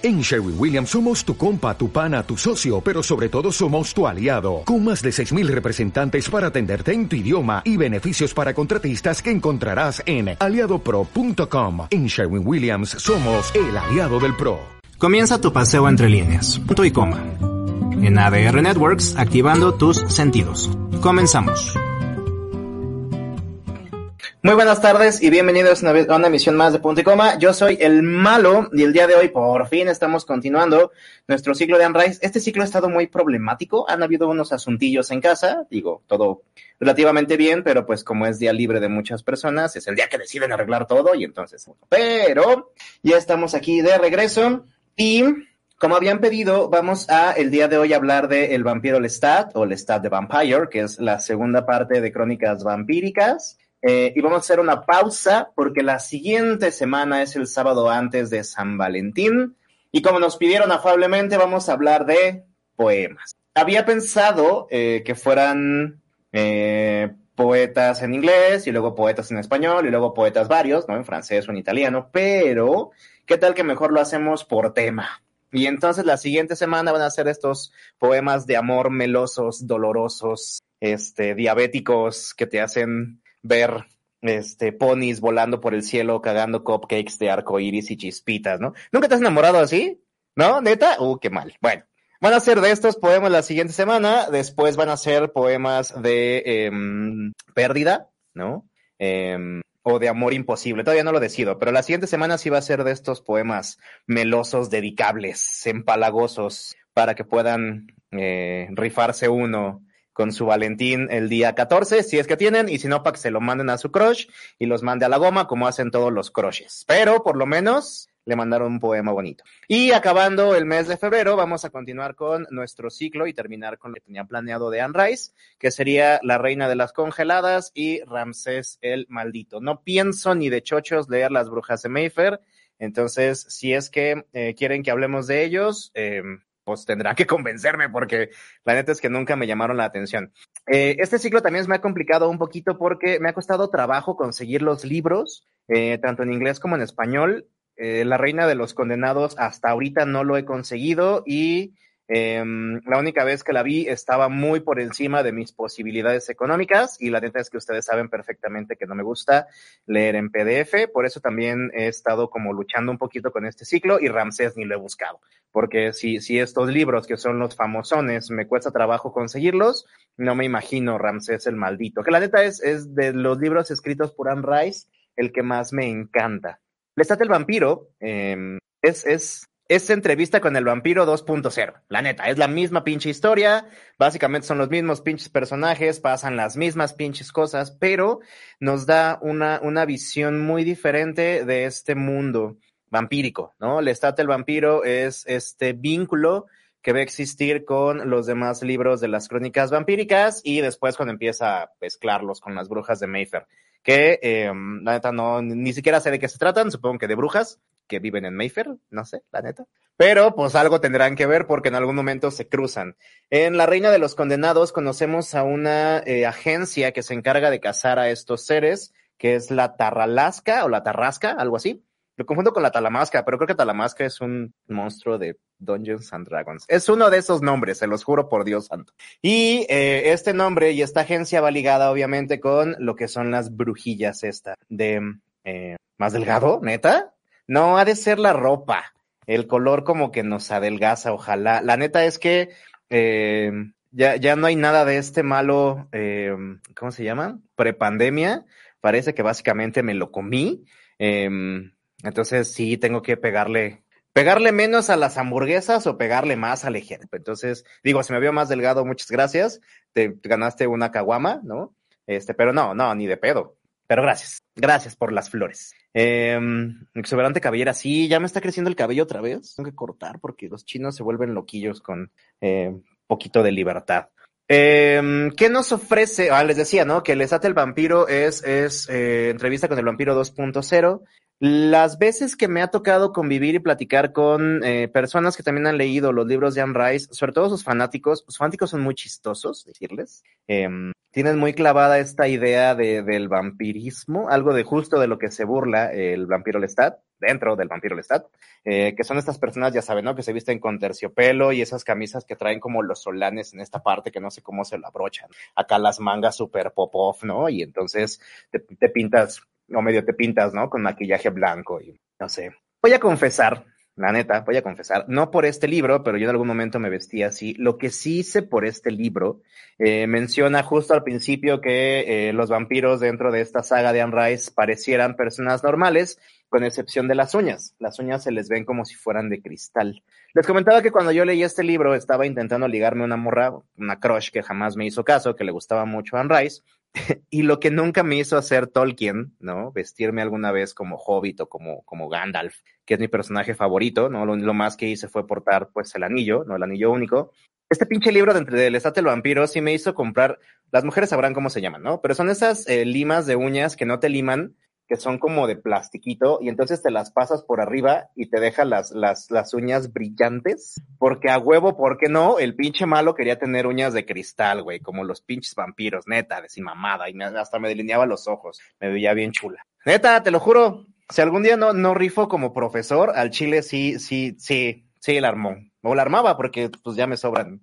En Sherwin Williams somos tu compa, tu pana, tu socio, pero sobre todo somos tu aliado, con más de 6.000 representantes para atenderte en tu idioma y beneficios para contratistas que encontrarás en aliadopro.com. En Sherwin Williams somos el aliado del PRO. Comienza tu paseo entre líneas, punto y coma. En ADR Networks, activando tus sentidos. Comenzamos. Muy buenas tardes y bienvenidos a una, emisión más de Punto y Coma. Yo soy el malo y el día de hoy por fin estamos continuando nuestro ciclo de Unrise. Este ciclo ha estado muy problemático, han habido unos asuntillos en casa, digo, todo relativamente bien, pero pues como es día libre de muchas personas, es el día que deciden arreglar todo y entonces, pero ya estamos aquí de regreso y como habían pedido, vamos a el día de hoy hablar de El vampiro Lestat o Lestat de Vampire, que es la segunda parte de Crónicas Vampíricas. Eh, y vamos a hacer una pausa porque la siguiente semana es el sábado antes de San Valentín. Y como nos pidieron afablemente, vamos a hablar de poemas. Había pensado eh, que fueran eh, poetas en inglés y luego poetas en español y luego poetas varios, ¿no? En francés o en italiano, pero ¿qué tal que mejor lo hacemos por tema? Y entonces la siguiente semana van a ser estos poemas de amor melosos, dolorosos, este, diabéticos que te hacen ver este ponis volando por el cielo cagando cupcakes de arco iris y chispitas, ¿no? ¿Nunca te has enamorado así? ¿No? ¿Neta? Uh, qué mal. Bueno, van a ser de estos poemas la siguiente semana, después van a ser poemas de em, pérdida, ¿no? Em, o de amor imposible, todavía no lo decido, pero la siguiente semana sí va a ser de estos poemas melosos, dedicables, empalagosos, para que puedan eh, rifarse uno con su Valentín el día 14, si es que tienen, y si no, para que se lo manden a su crush y los mande a la goma, como hacen todos los crushes. Pero por lo menos le mandaron un poema bonito. Y acabando el mes de febrero, vamos a continuar con nuestro ciclo y terminar con lo que tenía planeado de Anne Rice, que sería La Reina de las Congeladas y Ramsés el Maldito. No pienso ni de chochos leer Las Brujas de Mayfair, entonces, si es que eh, quieren que hablemos de ellos, eh, pues tendrán que convencerme porque la neta es que nunca me llamaron la atención. Eh, este ciclo también me ha complicado un poquito porque me ha costado trabajo conseguir los libros, eh, tanto en inglés como en español. Eh, la Reina de los Condenados hasta ahorita no lo he conseguido y Em, la única vez que la vi estaba muy por encima de mis posibilidades económicas y la neta es que ustedes saben perfectamente que no me gusta leer en PDF, por eso también he estado como luchando un poquito con este ciclo y Ramsés ni lo he buscado, porque si, si estos libros que son los famosones me cuesta trabajo conseguirlos, no me imagino Ramsés el maldito, que la neta es, es de los libros escritos por Anne Rice el que más me encanta. Lestat el vampiro eh, es, es es entrevista con el vampiro 2.0. La neta, es la misma pinche historia. Básicamente son los mismos pinches personajes, pasan las mismas pinches cosas, pero nos da una, una visión muy diferente de este mundo vampírico, ¿no? El estate el vampiro es este vínculo que va a existir con los demás libros de las crónicas vampíricas y después cuando empieza a mezclarlos con las brujas de Mayfair, que eh, la neta no, ni siquiera sé de qué se tratan, supongo que de brujas, que viven en Mayfair, no sé, la neta. Pero pues algo tendrán que ver porque en algún momento se cruzan. En La Reina de los Condenados conocemos a una eh, agencia que se encarga de cazar a estos seres, que es la Tarralasca o la Tarrasca, algo así. Lo confundo con la Talamasca, pero creo que Talamasca es un monstruo de Dungeons and Dragons. Es uno de esos nombres, se los juro por Dios santo. Y eh, este nombre y esta agencia va ligada obviamente con lo que son las brujillas esta de eh, más delgado, neta. No, ha de ser la ropa. El color como que nos adelgaza, ojalá. La neta es que eh, ya, ya no hay nada de este malo, eh, ¿cómo se llama? Prepandemia. Parece que básicamente me lo comí. Eh, entonces sí tengo que pegarle, pegarle menos a las hamburguesas o pegarle más al ejército. Entonces, digo, si me veo más delgado, muchas gracias. Te ganaste una caguama, ¿no? Este, pero no, no, ni de pedo. Pero gracias, gracias por las flores. Eh, exuberante cabellera, sí, ya me está creciendo el cabello otra vez. Tengo que cortar porque los chinos se vuelven loquillos con eh, poquito de libertad. Eh, ¿Qué nos ofrece? Ah, les decía, ¿no? Que el Estate el Vampiro es, es eh, entrevista con el Vampiro 2.0. Las veces que me ha tocado convivir y platicar con eh, personas que también han leído los libros de Anne Rice, sobre todo sus fanáticos, sus fanáticos son muy chistosos, decirles. Em, tienen muy clavada esta idea de, del vampirismo, algo de justo de lo que se burla el vampiro Lestat, dentro del vampiro Lestat, eh, que son estas personas, ya saben, ¿no? Que se visten con terciopelo y esas camisas que traen como los solanes en esta parte que no sé cómo se lo abrochan. Acá las mangas super pop-off, ¿no? Y entonces te pintas o medio te pintas, ¿no? Con maquillaje blanco y no sé. Voy a confesar, la neta, voy a confesar, no por este libro, pero yo en algún momento me vestí así. Lo que sí hice por este libro, eh, menciona justo al principio que eh, los vampiros dentro de esta saga de Anne Rice parecieran personas normales, con excepción de las uñas. Las uñas se les ven como si fueran de cristal. Les comentaba que cuando yo leí este libro estaba intentando ligarme una morra, una crush que jamás me hizo caso, que le gustaba mucho a Anne Rice, y lo que nunca me hizo hacer Tolkien, ¿no? Vestirme alguna vez como Hobbit o como, como Gandalf, que es mi personaje favorito, ¿no? Lo, más que hice fue portar, pues, el anillo, ¿no? El anillo único. Este pinche libro de entre el estate el vampiro sí me hizo comprar, las mujeres sabrán cómo se llaman, ¿no? Pero son esas eh, limas de uñas que no te liman, que son como de plastiquito y entonces te las pasas por arriba y te deja las, las, las uñas brillantes. Porque a huevo, ¿por qué no? El pinche malo quería tener uñas de cristal, güey, como los pinches vampiros, neta, de mamada, y hasta me delineaba los ojos. Me veía bien chula. Neta, te lo juro. Si algún día no, no rifo como profesor, al chile sí, sí, sí, sí la armó. O la armaba porque pues ya me sobran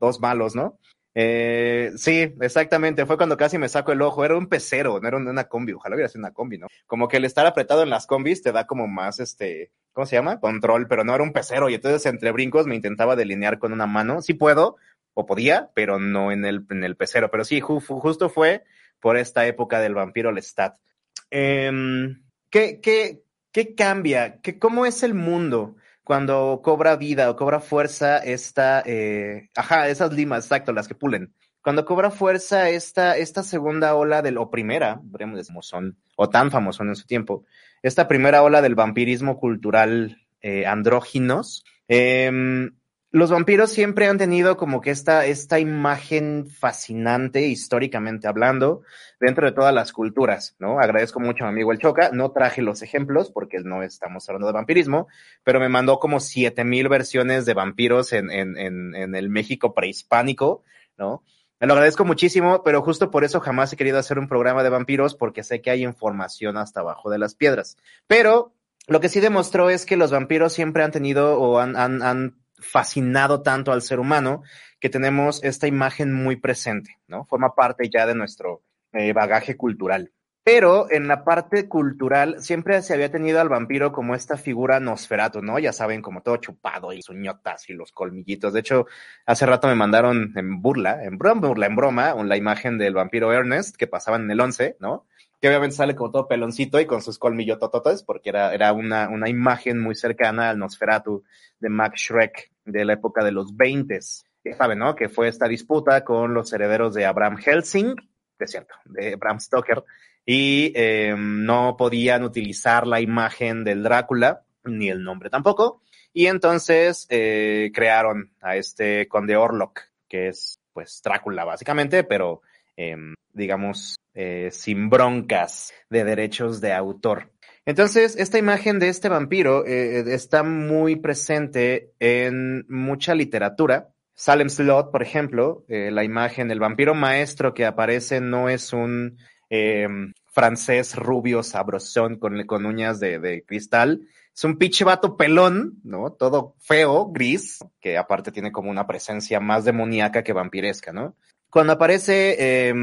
dos malos, ¿no? Eh, sí, exactamente. Fue cuando casi me saco el ojo. Era un pecero, no era una combi. Ojalá hubiera sido una combi, ¿no? Como que el estar apretado en las combis te da como más, este, ¿cómo se llama? Control, pero no era un pecero. Y entonces entre brincos me intentaba delinear con una mano. Sí puedo, o podía, pero no en el, en el pecero. Pero sí, ju justo fue por esta época del vampiro Lestat. Eh, ¿qué, qué, ¿Qué cambia? ¿Qué, ¿Cómo es el mundo? Cuando cobra vida o cobra fuerza esta, eh, ajá, esas limas, exacto, las que pulen. Cuando cobra fuerza esta, esta segunda ola del, o primera, podríamos decir, son, o tan famoso en su tiempo, esta primera ola del vampirismo cultural eh, andróginos, eh, los vampiros siempre han tenido como que esta, esta imagen fascinante, históricamente hablando, dentro de todas las culturas, ¿no? Agradezco mucho a mi amigo El Choca, no traje los ejemplos porque no estamos hablando de vampirismo, pero me mandó como siete mil versiones de vampiros en, en, en, en el México prehispánico, ¿no? Me lo agradezco muchísimo, pero justo por eso jamás he querido hacer un programa de vampiros porque sé que hay información hasta abajo de las piedras. Pero lo que sí demostró es que los vampiros siempre han tenido o han, han, han fascinado tanto al ser humano que tenemos esta imagen muy presente, ¿no? Forma parte ya de nuestro eh, bagaje cultural. Pero en la parte cultural siempre se había tenido al vampiro como esta figura Nosferatu, ¿no? Ya saben, como todo chupado y suñotas y los colmillitos. De hecho, hace rato me mandaron en burla, en broma, en broma, la imagen del vampiro Ernest que pasaban en el 11, ¿no? Que obviamente sale como todo peloncito y con sus colmillotototes, porque era, era una, una imagen muy cercana al Nosferatu de Max Schreck de la época de los 20. Saben, ¿no? Que fue esta disputa con los herederos de Abraham Helsing, es cierto, de Bram Stoker, y eh, no podían utilizar la imagen del Drácula, ni el nombre tampoco, y entonces eh, crearon a este conde Orlok, que es pues Drácula básicamente, pero eh, digamos eh, sin broncas de derechos de autor. Entonces, esta imagen de este vampiro eh, está muy presente en mucha literatura, Salem Slot, por ejemplo, eh, la imagen, el vampiro maestro que aparece no es un eh, francés rubio sabrosón con, con uñas de, de, cristal, es un pinche vato pelón, ¿no? Todo feo, gris, que aparte tiene como una presencia más demoníaca que vampiresca, ¿no? Cuando aparece, eh,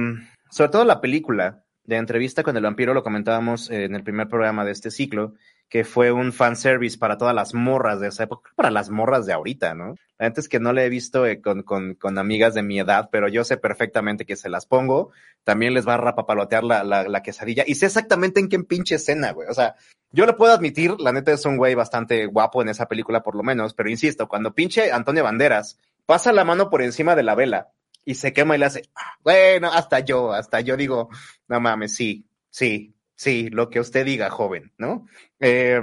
sobre todo la película de entrevista con el vampiro, lo comentábamos en el primer programa de este ciclo, que fue un fanservice para todas las morras de esa época, para las morras de ahorita, ¿no? La gente es que no le he visto eh, con, con, con, amigas de mi edad, pero yo sé perfectamente que se las pongo. También les va a rapapalotear la, la, la quesadilla. Y sé exactamente en qué pinche escena, güey. O sea, yo lo puedo admitir, la neta es un güey bastante guapo en esa película por lo menos, pero insisto, cuando pinche Antonio Banderas pasa la mano por encima de la vela y se quema y le hace, ah, bueno, hasta yo, hasta yo digo, no mames, sí, sí, Sí, lo que usted diga, joven, ¿no? Eh,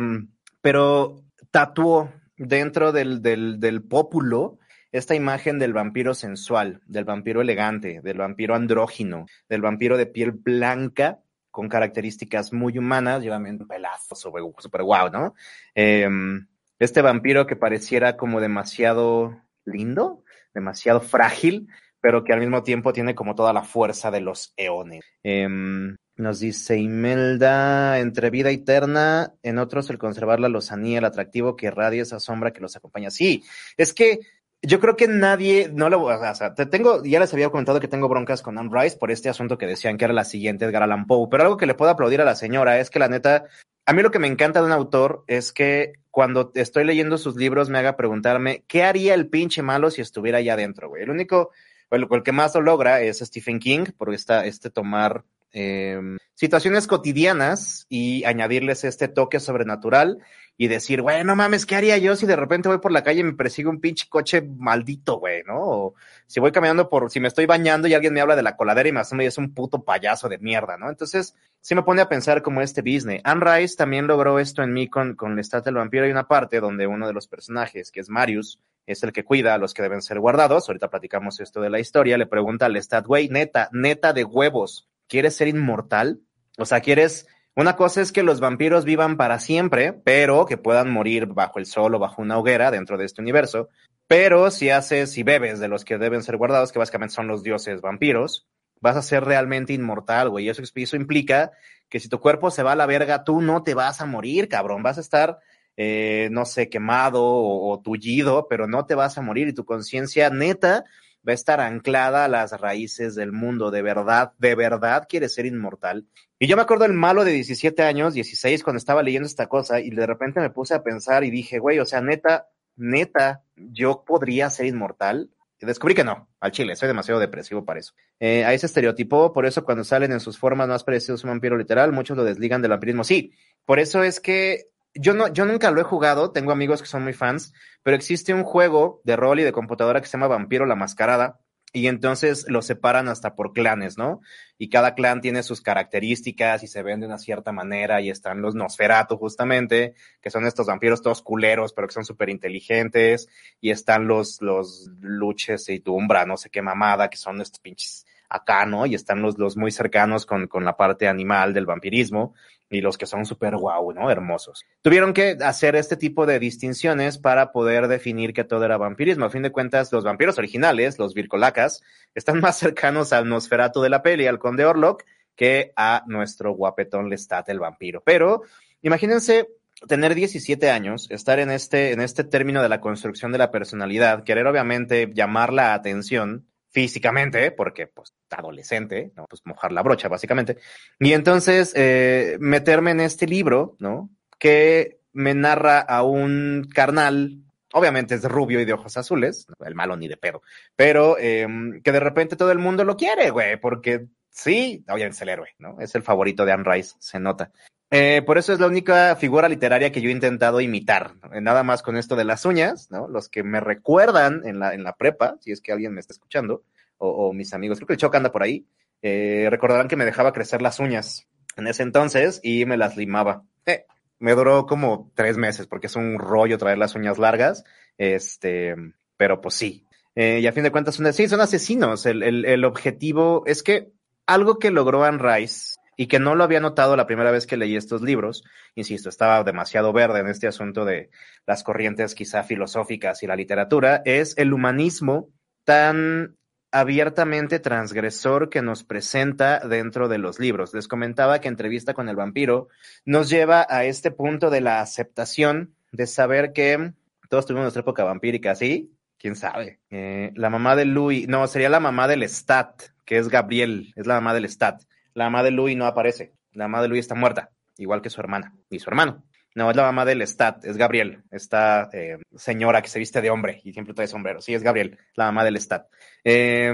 pero tatuó dentro del, del, del pópulo esta imagen del vampiro sensual, del vampiro elegante, del vampiro andrógino, del vampiro de piel blanca con características muy humanas, lleva un pelazo super, super guau, ¿no? Em, este vampiro que pareciera como demasiado lindo, demasiado frágil, pero que al mismo tiempo tiene como toda la fuerza de los eones. Em, nos dice Imelda, entre vida eterna, en otros el conservar la lozanía, el atractivo que radia esa sombra que los acompaña. Sí, es que yo creo que nadie, no le voy o sea, te tengo, ya les había comentado que tengo broncas con Anne Rice por este asunto que decían que era la siguiente Edgar Allan Poe, pero algo que le puedo aplaudir a la señora es que la neta, a mí lo que me encanta de un autor es que cuando estoy leyendo sus libros me haga preguntarme, ¿qué haría el pinche malo si estuviera allá adentro, güey? El único, el, el que más lo logra es Stephen King, por esta, este tomar eh, situaciones cotidianas y añadirles este toque sobrenatural y decir, güey, no mames, ¿qué haría yo si de repente voy por la calle y me persigue un pinche coche maldito, güey, ¿no? O si voy caminando por, si me estoy bañando y alguien me habla de la coladera y me asume y es un puto payaso de mierda, ¿no? Entonces, sí me pone a pensar como este Disney. Anne Rice también logró esto en mí con, con Lestat del vampiro. Hay una parte donde uno de los personajes, que es Marius, es el que cuida a los que deben ser guardados. Ahorita platicamos esto de la historia. Le pregunta a Lestat, güey, neta, neta de huevos, ¿quieres ser inmortal? O sea, ¿quieres una cosa es que los vampiros vivan para siempre, pero que puedan morir bajo el sol o bajo una hoguera dentro de este universo. Pero si haces y bebes de los que deben ser guardados, que básicamente son los dioses vampiros, vas a ser realmente inmortal, güey. Eso, eso implica que si tu cuerpo se va a la verga, tú no te vas a morir, cabrón. Vas a estar, eh, no sé, quemado o, o tullido, pero no te vas a morir. Y tu conciencia neta va a estar anclada a las raíces del mundo. De verdad, de verdad quieres ser inmortal. Y yo me acuerdo el malo de 17 años, 16, cuando estaba leyendo esta cosa y de repente me puse a pensar y dije, güey, o sea, neta, neta, yo podría ser inmortal. Y descubrí que no, al chile, soy demasiado depresivo para eso. Eh, a ese estereotipo, por eso cuando salen en sus formas más parecidas un vampiro literal, muchos lo desligan del vampirismo. Sí, por eso es que yo no, yo nunca lo he jugado, tengo amigos que son muy fans, pero existe un juego de rol y de computadora que se llama Vampiro la Mascarada, y entonces los separan hasta por clanes, ¿no? Y cada clan tiene sus características y se ven de una cierta manera y están los Nosferatu justamente, que son estos vampiros todos culeros, pero que son súper inteligentes, y están los, los luches y tumbra, no sé qué mamada, que son estos pinches acá, ¿no? Y están los, los muy cercanos con, con la parte animal del vampirismo y los que son súper guau, ¿no? Hermosos. Tuvieron que hacer este tipo de distinciones para poder definir que todo era vampirismo. A fin de cuentas, los vampiros originales, los vircolacas, están más cercanos al Nosferatu de la peli, al Conde Orlok, que a nuestro guapetón Lestat, el vampiro. Pero imagínense tener 17 años, estar en este, en este término de la construcción de la personalidad, querer obviamente llamar la atención, físicamente, porque pues adolescente, ¿no? Pues mojar la brocha, básicamente. Y entonces eh, meterme en este libro, ¿no? Que me narra a un carnal, obviamente es rubio y de ojos azules, el malo ni de pedo, pero eh, que de repente todo el mundo lo quiere, güey, porque sí, obviamente es el héroe, ¿no? Es el favorito de Anne Rice, se nota. Eh, por eso es la única figura literaria que yo he intentado imitar. Nada más con esto de las uñas, ¿no? Los que me recuerdan en la, en la prepa, si es que alguien me está escuchando, o, o mis amigos, creo que el Choc anda por ahí, eh, recordarán que me dejaba crecer las uñas en ese entonces y me las limaba. Eh, me duró como tres meses porque es un rollo traer las uñas largas, este, pero pues sí. Eh, y a fin de cuentas, son, sí, son asesinos. El, el, el objetivo es que algo que logró Anne Rice y que no lo había notado la primera vez que leí estos libros, insisto, estaba demasiado verde en este asunto de las corrientes quizá filosóficas y la literatura, es el humanismo tan abiertamente transgresor que nos presenta dentro de los libros. Les comentaba que entrevista con el vampiro nos lleva a este punto de la aceptación, de saber que todos tuvimos nuestra época vampírica, ¿sí? ¿Quién sabe? Eh, la mamá de Louis, no, sería la mamá del Stat, que es Gabriel, es la mamá del Stat. La mamá de Louis no aparece. La mamá de Louis está muerta, igual que su hermana y su hermano. No, es la mamá del Stat, es Gabriel, esta eh, señora que se viste de hombre y siempre trae sombrero. Sí, es Gabriel, la mamá del Stat. Eh,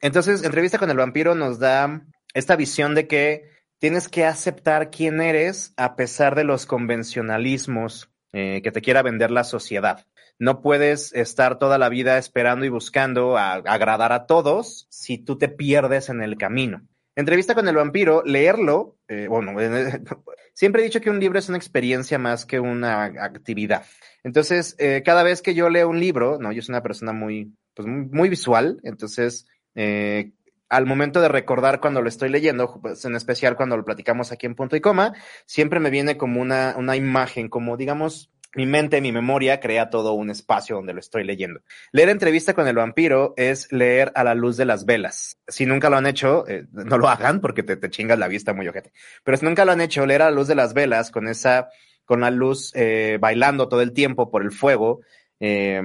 entonces, entrevista con el vampiro nos da esta visión de que tienes que aceptar quién eres a pesar de los convencionalismos eh, que te quiera vender la sociedad. No puedes estar toda la vida esperando y buscando agradar a todos si tú te pierdes en el camino. Entrevista con el vampiro, leerlo, eh, bueno, siempre he dicho que un libro es una experiencia más que una actividad. Entonces, eh, cada vez que yo leo un libro, no, yo soy una persona muy, pues muy, muy visual, entonces, eh, al momento de recordar cuando lo estoy leyendo, pues, en especial cuando lo platicamos aquí en punto y coma, siempre me viene como una, una imagen, como digamos, mi mente, mi memoria crea todo un espacio donde lo estoy leyendo. Leer entrevista con el vampiro es leer a la luz de las velas. Si nunca lo han hecho, eh, no lo hagan porque te, te chingas la vista muy ojete. Pero si nunca lo han hecho, leer a la luz de las velas con esa, con la luz eh, bailando todo el tiempo por el fuego, eh,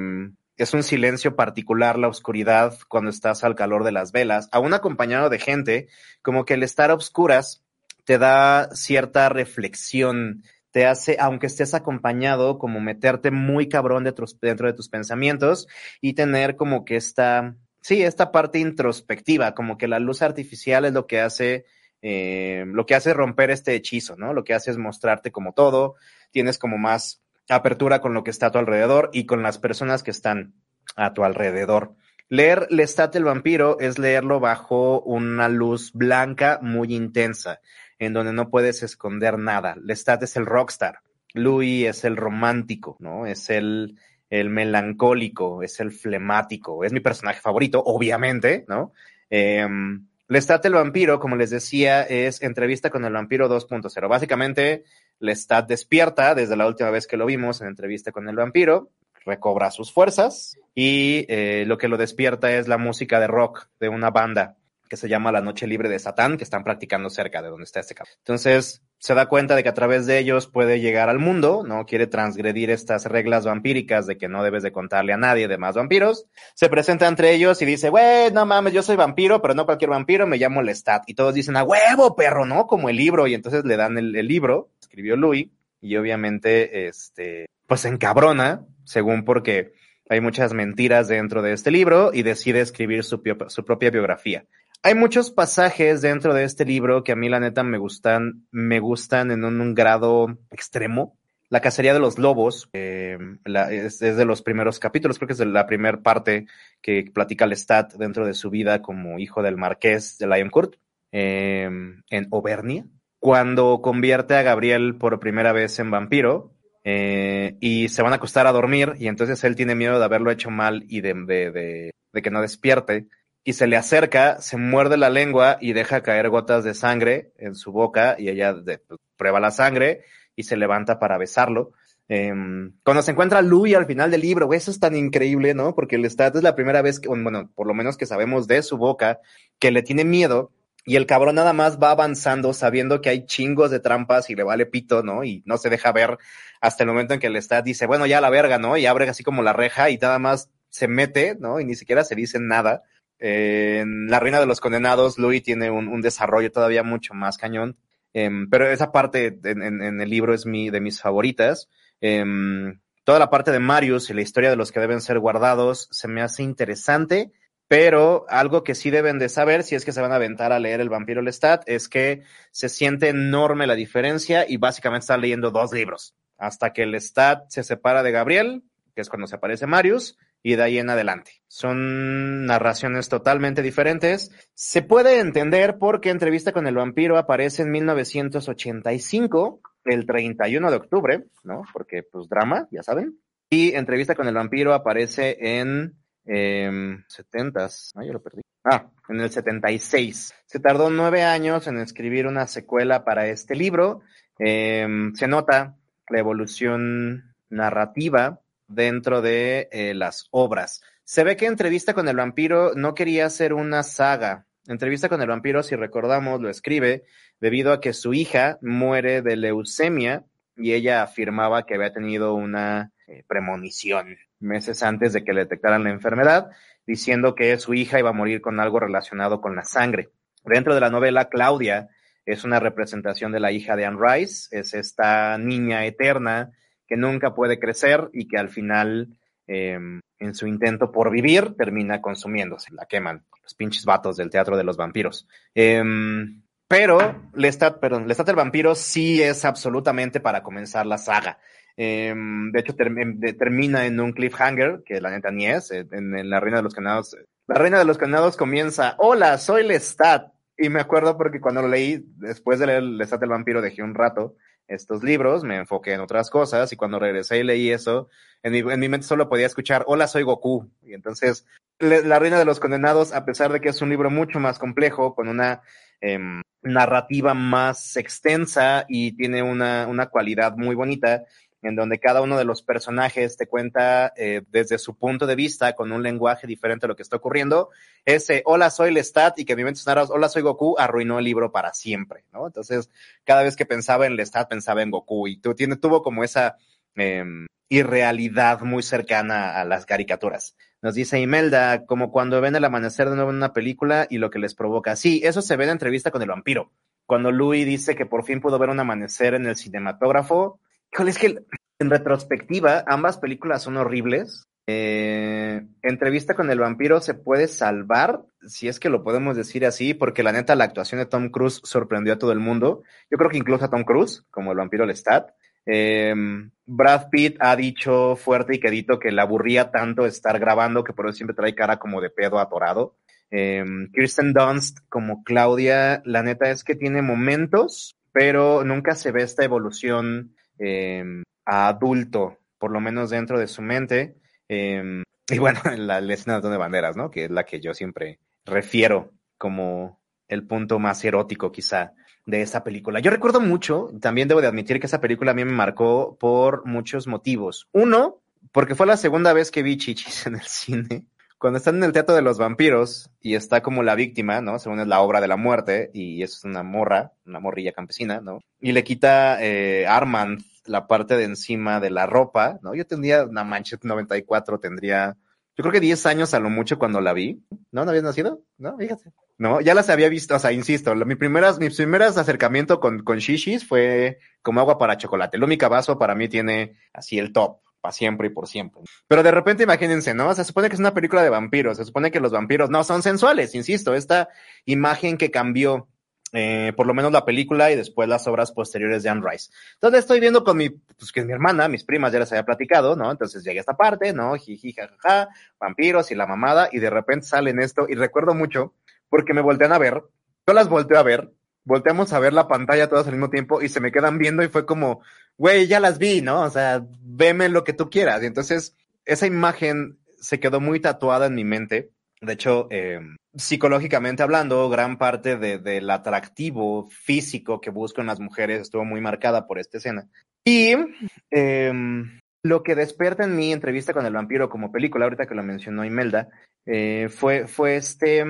es un silencio particular, la oscuridad cuando estás al calor de las velas, aún acompañado de gente, como que el estar a oscuras te da cierta reflexión, te hace, aunque estés acompañado, como meterte muy cabrón dentro, de tus pensamientos y tener como que esta, sí, esta parte introspectiva, como que la luz artificial es lo que hace, eh, lo que hace romper este hechizo, ¿no? Lo que hace es mostrarte como todo, tienes como más apertura con lo que está a tu alrededor y con las personas que están a tu alrededor. Leer Lestat el vampiro es leerlo bajo una luz blanca muy intensa en donde no puedes esconder nada. Lestat es el rockstar, Louis es el romántico, ¿no? Es el, el melancólico, es el flemático, es mi personaje favorito, obviamente, ¿no? Eh, Lestat el vampiro, como les decía, es entrevista con el vampiro 2.0. Básicamente, Lestat despierta desde la última vez que lo vimos en entrevista con el vampiro, recobra sus fuerzas y eh, lo que lo despierta es la música de rock de una banda que se llama La Noche Libre de Satán, que están practicando cerca de donde está este cabrón. Entonces, se da cuenta de que a través de ellos puede llegar al mundo, ¿no? Quiere transgredir estas reglas vampíricas de que no debes de contarle a nadie de más vampiros. Se presenta entre ellos y dice, güey, no mames, yo soy vampiro, pero no cualquier vampiro, me llamo Lestat. Y todos dicen, a huevo, perro, ¿no? Como el libro. Y entonces le dan el, libro, escribió Louis, y obviamente, este, pues se encabrona, según porque hay muchas mentiras dentro de este libro y decide escribir su, su propia biografía. Hay muchos pasajes dentro de este libro que a mí la neta me gustan, me gustan en un, grado extremo. La cacería de los lobos la, es, de los primeros capítulos, creo que es de la primera parte que platica Lestat dentro de su vida como hijo del marqués de Lioncourt eh, en Auvernia, cuando convierte a Gabriel por primera vez en vampiro eh, y se van a acostar a dormir y entonces él tiene miedo de haberlo hecho mal y de que no despierte y se le acerca, se muerde la lengua y deja caer gotas de sangre en su boca y ella prueba la sangre y se levanta para besarlo. Eh, cuando se encuentra Louis al final del libro, eso es tan increíble, ¿no? Porque el Stat es la primera vez que, bueno, por lo menos que sabemos de su boca, que le tiene miedo y el cabrón nada más va avanzando sabiendo que hay chingos de trampas y le vale pito, ¿no? Y no se deja ver hasta el momento en que el Stat dice, bueno, ya la verga, ¿no? Y abre así como la reja y nada más se mete, ¿no? Y ni siquiera se dice nada. En La Reina de los Condenados, Louis tiene un, un desarrollo todavía mucho más cañón. Eh, pero esa parte en, en, el libro es mi, de mis favoritas. Eh, toda la parte de Marius y la historia de los que deben ser guardados se me hace interesante, pero algo que sí deben de saber, si es que se van a aventar a leer El vampiro Lestat, es que se siente enorme la diferencia y básicamente están leyendo dos libros. Hasta que Lestat se separa de Gabriel, que es cuando se aparece Marius, y de ahí en adelante. Son narraciones totalmente diferentes. Se puede entender porque Entrevista con el vampiro aparece en 1985, el 31 de octubre, ¿no? Porque pues drama, ya saben. Y Entrevista con el vampiro aparece en eh, 70s. Ah, yo lo perdí. Ah, en el 76. Se tardó nueve años en escribir una secuela para este libro. Eh, se nota la evolución narrativa dentro de eh, las obras. Se ve que Entrevista con el vampiro no quería hacer una saga. Entrevista con el vampiro, si recordamos, lo escribe debido a que su hija muere de leucemia y ella afirmaba que había tenido una eh, premonición meses antes de que le detectaran la enfermedad, diciendo que su hija iba a morir con algo relacionado con la sangre. Dentro de la novela, Claudia es una representación de la hija de Anne Rice, es esta niña eterna que nunca puede crecer y que al final, eh, en su intento por vivir, termina consumiéndose, la queman, los pinches vatos del teatro de los vampiros. Eh, pero Lestat, perdón, Lestat el vampiro sí es absolutamente para comenzar la saga. Eh, de hecho, termina en un cliffhanger, que la neta ni es, en, en La Reina de los Canados. La Reina de los Canados comienza, hola, soy Lestat, Y me acuerdo porque cuando lo leí, después de leer El Estate del Vampiro, dejé un rato estos libros, me enfoqué en otras cosas y cuando regresé y leí eso, en mi, en mi mente solo podía escuchar, hola, soy Goku. Y entonces, La Reina de los Condenados, a pesar de que es un libro mucho más complejo, con una eh, narrativa más extensa y tiene una, una cualidad muy bonita, en donde cada uno de los personajes te cuenta eh, desde su punto de vista con un lenguaje diferente a lo que está ocurriendo. Ese hola soy Lestat y que mi mente sonara hola soy Goku arruinó el libro para siempre, ¿no? Entonces, cada vez que pensaba en Lestat pensaba en Goku y tú, tuvo como esa eh, irrealidad muy cercana a las caricaturas. Nos dice Imelda, como cuando ven el amanecer de nuevo en una película y lo que les provoca. Sí, eso se ve en la entrevista con el vampiro. Cuando Louis dice que por fin pudo ver un amanecer en el cinematógrafo, Híjole, es que en retrospectiva, ambas películas son horribles. Eh, entrevista con el vampiro se puede salvar, si es que lo podemos decir así, porque la neta la actuación de Tom Cruise sorprendió a todo el mundo. Yo creo que incluso a Tom Cruise, como el vampiro Lestat. Eh, Brad Pitt ha dicho fuerte y quedito que le aburría tanto estar grabando que por eso siempre trae cara como de pedo atorado. Eh, Kirsten Dunst como Claudia, la neta es que tiene momentos, pero nunca se ve esta evolución eh, a adulto, por lo menos dentro de su mente. Eh, y bueno, la, la escena de banderas, ¿no? Que es la que yo siempre refiero como el punto más erótico quizá de esa película. Yo recuerdo mucho, también debo de admitir que esa película a mí me marcó por muchos motivos. Uno, porque fue la segunda vez que vi chichis en el cine. Cuando están en el Teatro de los Vampiros y está como la víctima, ¿no? Según es la obra de la muerte y es una morra, una morrilla campesina, ¿no? Y le quita eh, Armand la parte de encima de la ropa, ¿no? Yo tendría una Manchester 94, tendría, yo creo que 10 años a lo mucho cuando la vi, ¿no? ¿No habías nacido? No, fíjate. No, ya las había visto, o sea, insisto, mi primeras, mis primeras acercamiento con, con shishis fue como agua para chocolate. El única vaso para mí tiene así el top, para siempre y por siempre. Pero de repente imagínense, ¿no? Se supone que es una película de vampiros, se supone que los vampiros no son sensuales, insisto, esta imagen que cambió eh, por lo menos la película y después las obras posteriores de Anne Rice. Entonces estoy viendo con mi, pues que es mi hermana, mis primas ya les había platicado, ¿no? Entonces llega esta parte, ¿no? Jiji, jajaja, vampiros y la mamada, y de repente salen esto, y recuerdo mucho, porque me voltean a ver, yo las volteo a ver, volteamos a ver la pantalla todas al mismo tiempo y se me quedan viendo y fue como, güey, ya las vi, ¿no? O sea, veme lo que tú quieras. Y entonces esa imagen se quedó muy tatuada en mi mente. De hecho, eh, psicológicamente hablando, gran parte de, del atractivo físico que buscan las mujeres estuvo muy marcada por esta escena. Y eh, lo que despierta en mi entrevista con el vampiro como película, ahorita que lo mencionó Imelda, eh, fue, fue este,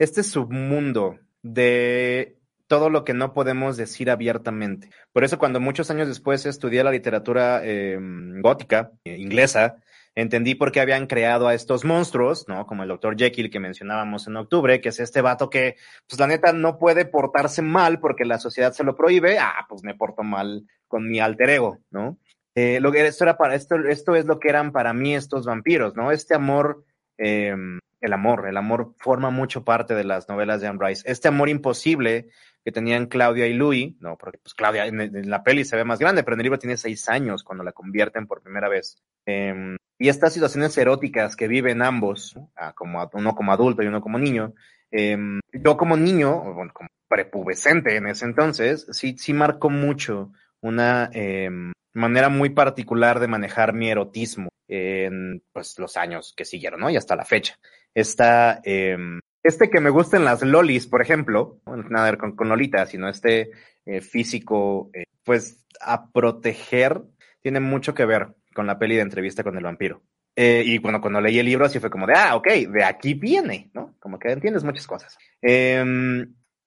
este submundo de todo lo que no podemos decir abiertamente. Por eso cuando muchos años después estudié la literatura eh, gótica, eh, inglesa, entendí por qué habían creado a estos monstruos, ¿no? Como el doctor Jekyll que mencionábamos en octubre, que es este vato que, pues la neta, no puede portarse mal porque la sociedad se lo prohíbe. Ah, pues me porto mal con mi alter ego, ¿no? Eh, lo que esto era para, esto, esto es lo que eran para mí estos vampiros, ¿no? Este amor, eh, el amor, el amor forma mucho parte de las novelas de Anne Rice. Este amor imposible que tenían Claudia y Louis, no, porque pues Claudia en, la peli se ve más grande, pero en el libro tiene seis años cuando la convierten por primera vez. Eh, y estas situaciones eróticas que viven ambos, como uno como adulto y uno como niño, eh, yo como niño, bueno, como prepubescente en ese entonces, sí, sí marcó mucho una eh, manera muy particular de manejar mi erotismo en pues, los años que siguieron, ¿no? Y hasta la fecha. Esta, este que me gustan las lolis, por ejemplo, nada ver con, con Lolita, sino este eh, físico, eh, pues a proteger, tiene mucho que ver con la peli de entrevista con el vampiro. Eh, y bueno, cuando leí el libro así fue como de, ah, ok, de aquí viene, ¿no? Como que entiendes muchas cosas. Eh,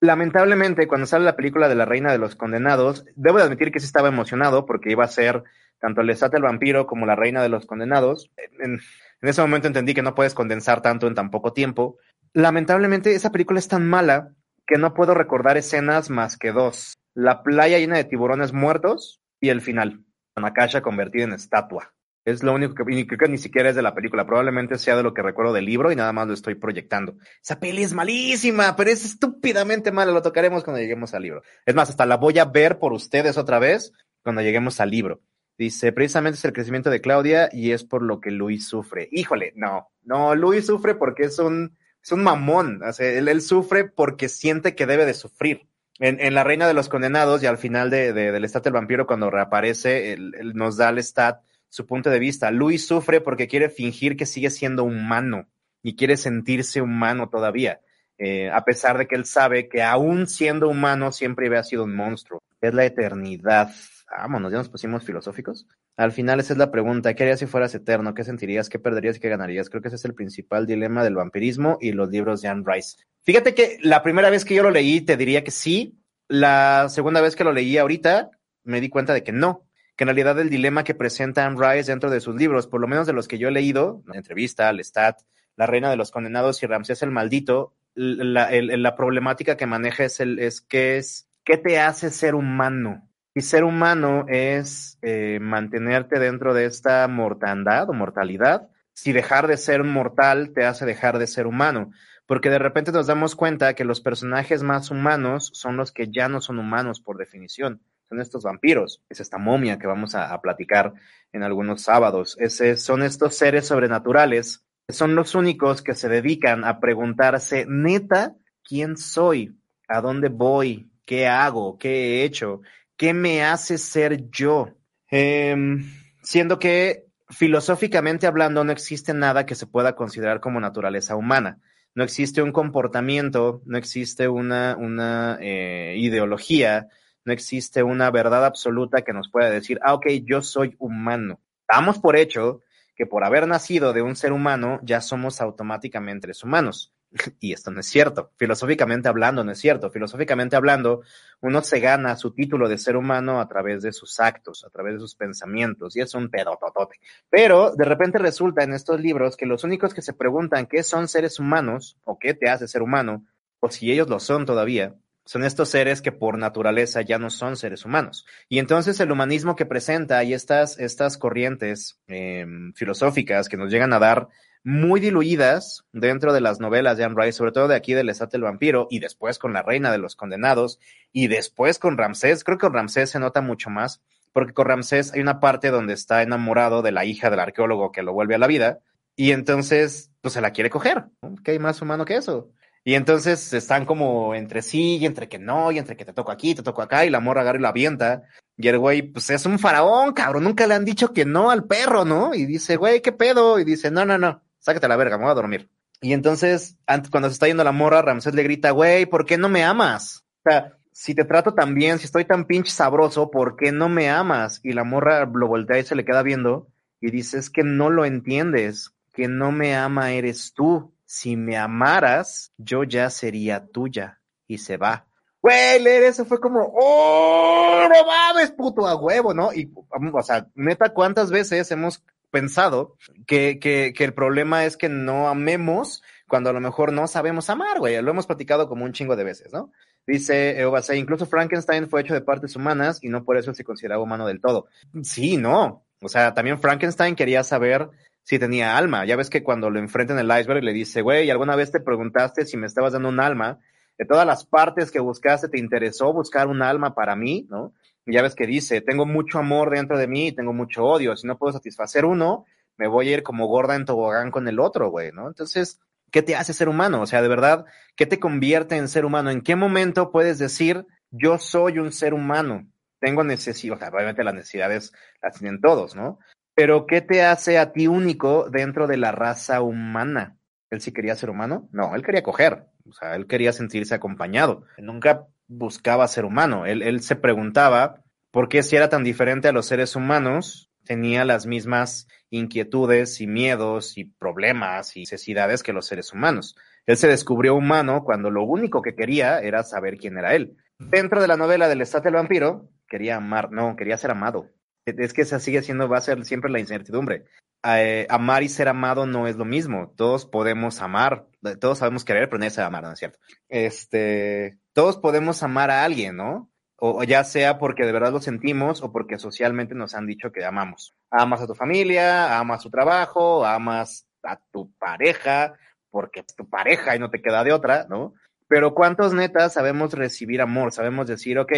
lamentablemente, cuando sale la película de la Reina de los Condenados, debo de admitir que sí estaba emocionado porque iba a ser tanto Lestat el vampiro como la Reina de los Condenados. En, en ese momento entendí que no puedes condensar tanto en tan poco tiempo. Lamentablemente, esa película es tan mala que no puedo recordar escenas más que dos. La playa llena de tiburones muertos y el final. Nakasha convertida en estatua. Es lo único que, creo que ni siquiera es de la película, probablemente sea de lo que recuerdo del libro y nada más lo estoy proyectando. Esa peli es malísima, pero es estúpidamente mala, lo tocaremos cuando lleguemos al libro. Es más, hasta la voy a ver por ustedes otra vez cuando lleguemos al libro. Dice, precisamente es el crecimiento de Claudia y es por lo que Luis sufre. Híjole, no, no, Luis sufre porque es un es un mamón. él, sufre porque siente que debe de sufrir. En, La Reina de los Condenados y al final de, del Stat del Vampiro, cuando reaparece, él, nos da al Stat su punto de vista. Luis sufre porque quiere fingir que sigue siendo humano y quiere sentirse humano todavía, eh, a pesar de que él sabe que aún siendo humano siempre había sido un monstruo. Es la eternidad. Vámonos, ya nos pusimos filosóficos. Al final esa es la pregunta, ¿qué harías si fueras eterno? ¿Qué sentirías? ¿Qué perderías qué ganarías? Creo que ese es el principal dilema del vampirismo y los libros de Anne Rice. Fíjate que la primera vez que yo lo leí te diría que sí, la segunda vez que lo leí ahorita me di cuenta de que no, que en realidad el dilema que presenta Anne Rice dentro de sus libros, por lo menos de los que yo he leído, la entrevista, Lestat, La Reina de los Condenados y Ramsés el Maldito, la, la problemática que maneja es, el, es, que es ¿qué te hace ser humano? Y ser humano es eh, mantenerte dentro de esta mortandad o mortalidad. Si dejar de ser mortal te hace dejar de ser humano, porque de repente nos damos cuenta que los personajes más humanos son los que ya no son humanos por definición. Son estos vampiros, es esta momia que vamos a, platicar en algunos sábados. Ese, son estos seres sobrenaturales, son los únicos que se dedican a preguntarse, neta, ¿quién soy? ¿A dónde voy? ¿Qué hago? ¿Qué he hecho? ¿Qué me hace ser yo? Em, siendo que filosóficamente hablando no existe nada que se pueda considerar como naturaleza humana. No existe un comportamiento, no existe una, una eh, ideología, no existe una verdad absoluta que nos pueda decir, ah, ok, yo soy humano. Damos por hecho que por haber nacido de un ser humano ya somos automáticamente humanos. Y esto no es cierto. Filosóficamente hablando, no es cierto. Filosóficamente hablando, uno se gana su título de ser humano a través de sus actos, a través de sus pensamientos, y es un pedototote. Pero de repente resulta en estos libros que los únicos que se preguntan qué son seres humanos o qué te hace ser humano, o si ellos lo son todavía, son estos seres que por naturaleza ya no son seres humanos. Y entonces el humanismo que presenta y estas, estas corrientes em, filosóficas que nos llegan a dar muy diluidas dentro de las novelas de Anne Rice, sobre todo de aquí del Estate el Vampiro, y después con La Reina de los Condenados, y después con Ramsés. Creo que con Ramsés se nota mucho más, porque con Ramsés hay una parte donde está enamorado de la hija del arqueólogo que lo vuelve a la vida, y entonces, pues se la quiere coger. ¿Qué hay más humano que eso? Y entonces están como entre sí y entre que no, y entre que te toco aquí, te toco acá, y la morra agarra y la avienta. Y el güey, pues es un faraón, cabrón, nunca le han dicho que no al perro, ¿no? Y dice, güey, ¿qué pedo? Y dice, no, no, no sácate la verga, me voy a dormir. Y entonces, antes, cuando se está yendo la morra, Ramsés le grita, güey, ¿por qué no me amas? O sea, si te trato tan bien, si estoy tan pinche sabroso, ¿por qué no me amas? Y la morra lo voltea y se le queda viendo y dice, es que no lo entiendes, que no me ama eres tú. Si me amaras, yo ya sería tuya. Y se va. Güey, leer eso fue como, oh, no mames, puto, a huevo, ¿no? Y, o sea, neta, ¿cuántas veces hemos pensado que, que, que el problema es que no amemos cuando a lo mejor no sabemos amar, güey. Lo hemos platicado como un chingo de veces, ¿no? Dice Eobase, incluso Frankenstein fue hecho de partes humanas y no por eso se consideraba humano del todo. Sí, no. O sea, también Frankenstein quería saber si tenía alma. Ya ves que cuando lo enfrenta en el iceberg le dice, güey, ¿alguna vez te preguntaste si me estabas dando un alma? De todas las partes que buscaste, ¿te interesó buscar un alma para mí? ¿No? Ya ves que dice, tengo mucho amor dentro de mí y tengo mucho odio. Si no puedo satisfacer uno, me voy a ir como gorda en tobogán con el otro, güey, ¿no? Entonces, ¿qué te hace ser humano? O sea, de verdad, ¿qué te convierte en ser humano? ¿En qué momento puedes decir, yo soy un ser humano? Tengo necesidad, o sea, obviamente las necesidades las tienen todos, ¿no? Pero ¿qué te hace a ti único dentro de la raza humana? ¿Él sí quería ser humano? No, él quería coger, o sea, él quería sentirse acompañado. Nunca buscaba ser humano. Él, se preguntaba por qué si era tan diferente a los seres humanos, tenía las mismas inquietudes y miedos y problemas y necesidades que los seres humanos. Él se descubrió humano cuando lo único que quería era saber quién era él. Dentro de la novela del Estate del Vampiro, quería amar, no, quería ser amado. Es que esa sigue siendo, va a ser siempre la incertidumbre. Eh, amar y ser amado no es lo mismo. Todos podemos amar, todos sabemos querer, pero no es amar, ¿no es cierto? Este, todos podemos amar a alguien, ¿no? O, ya sea porque de verdad lo sentimos o porque socialmente nos han dicho que amamos. Amas a tu familia, amas tu trabajo, amas a tu pareja, porque es tu pareja y no te queda de otra, ¿no? Pero ¿cuántos netas sabemos recibir amor? Sabemos decir, ok,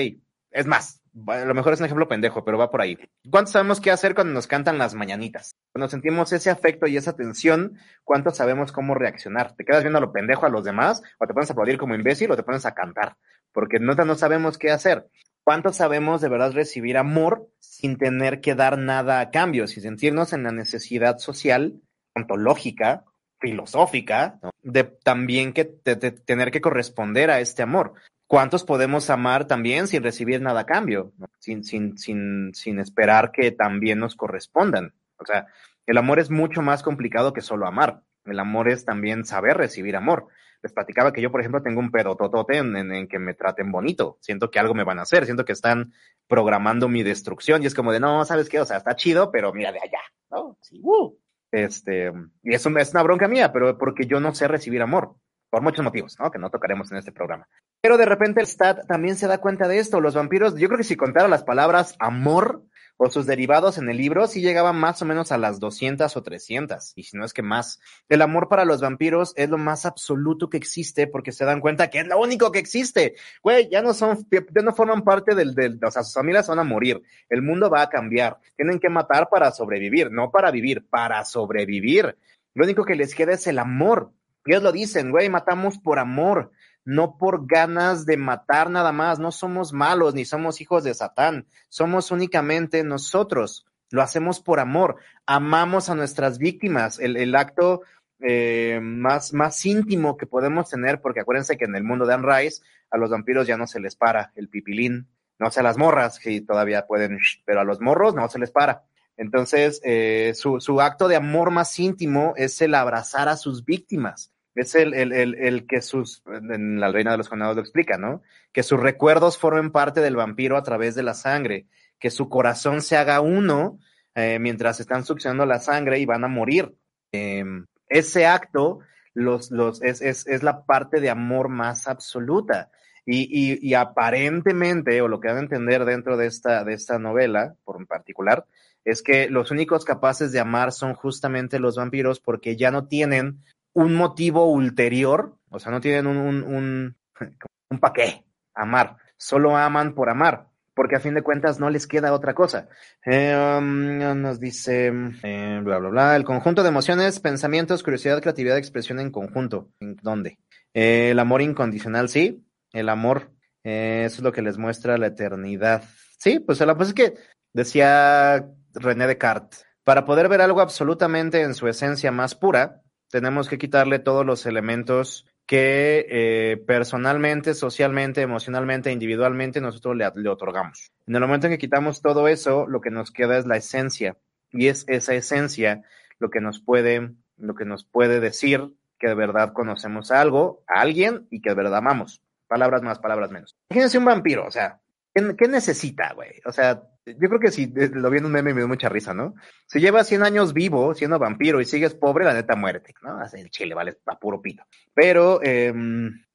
es más, a lo mejor es un ejemplo pendejo, pero va por ahí. ¿Cuánto sabemos qué hacer cuando nos cantan las mañanitas? Cuando sentimos ese afecto y esa tensión, ¿cuánto sabemos cómo reaccionar? ¿Te quedas viendo a lo pendejo a los demás o te pones a aplaudir como imbécil o te pones a cantar? Porque no, no sabemos qué hacer. ¿Cuánto sabemos de verdad recibir amor sin tener que dar nada a cambio, sin sentirnos en la necesidad social, ontológica, filosófica, de también que tener que corresponder a este amor? ¿Cuántos podemos amar también sin recibir nada a cambio? Sin, sin, sin, sin esperar que también nos correspondan. O sea, el amor es mucho más complicado que solo amar. El amor es también saber recibir amor. Les platicaba que yo, por ejemplo, tengo un pedo en, en, en, que me traten bonito. Siento que algo me van a hacer, siento que están programando mi destrucción y es como de, no, ¿sabes qué? O sea, está chido, pero mira de allá, ¿no? Sí, uh. Este, y eso es una bronca mía, pero porque yo no sé recibir amor por muchos motivos, ¿no? Que no tocaremos en este programa. Pero de repente el Stat también se da cuenta de esto. Los vampiros, yo creo que si contara las palabras amor o sus derivados en el libro, sí llegaban más o menos a las 200 o 300, y si no es que más. El amor para los vampiros es lo más absoluto que existe porque se dan cuenta que es lo único que existe. Güey, ya no son, ya no forman parte del, del, o sea, sus familias van a morir. El mundo va a cambiar. Tienen que matar para sobrevivir, no para vivir, para sobrevivir. Lo único que les queda es el amor. Ellos lo dicen, güey, matamos por amor, no por ganas de matar nada más. No somos malos ni somos hijos de Satán. Somos únicamente nosotros. Lo hacemos por amor. Amamos a nuestras víctimas. El, el acto eh, más, más íntimo que podemos tener, porque acuérdense que en el mundo de Anne Rice a los vampiros ya no se les para el pipilín. No sé a las morras, que todavía pueden, pero a los morros no se les para. Entonces, eh, su, su acto de amor más íntimo es el abrazar a sus víctimas es el, el, el, que sus, en la reina de los condenados lo explica, ¿no? Que sus recuerdos formen parte del vampiro a través de la sangre, que su corazón se haga uno eh, mientras están succionando la sangre y van a morir. Eh, ese acto los, los, es, es, es, la parte de amor más absoluta. Y, y, y, aparentemente, o lo que dan a entender dentro de esta, de esta novela, por en particular, es que los únicos capaces de amar son justamente los vampiros porque ya no tienen un motivo ulterior, o sea, no tienen un, un, un, pa' qué amar, solo aman por amar, porque a fin de cuentas no les queda otra cosa. Um, nos dice, eh, bla, bla, bla, el conjunto de emociones, pensamientos, curiosidad, creatividad, expresión en conjunto. ¿En dónde? Eh, el amor incondicional, sí, el amor, eh, eso es lo que les muestra la eternidad. Sí, pues, la, pues es que decía René Descartes, para poder ver algo absolutamente en su esencia más pura, tenemos que quitarle todos los elementos que eh, personalmente, socialmente, emocionalmente, individualmente nosotros le, otorgamos. En el momento en que quitamos todo eso, lo que nos queda es la esencia y es esa esencia lo que nos puede, lo que nos puede decir que de verdad conocemos algo, a alguien y que de verdad amamos. Palabras más, palabras menos. Imagínense un vampiro, o sea, ¿qué, qué necesita, güey? O sea, yo creo que si lo vi en un meme me dio mucha risa, ¿no? Si llevas 100 años vivo, siendo vampiro y sigues pobre, la neta muerte, ¿no? Así el chile vale a puro pito. Pero, eh,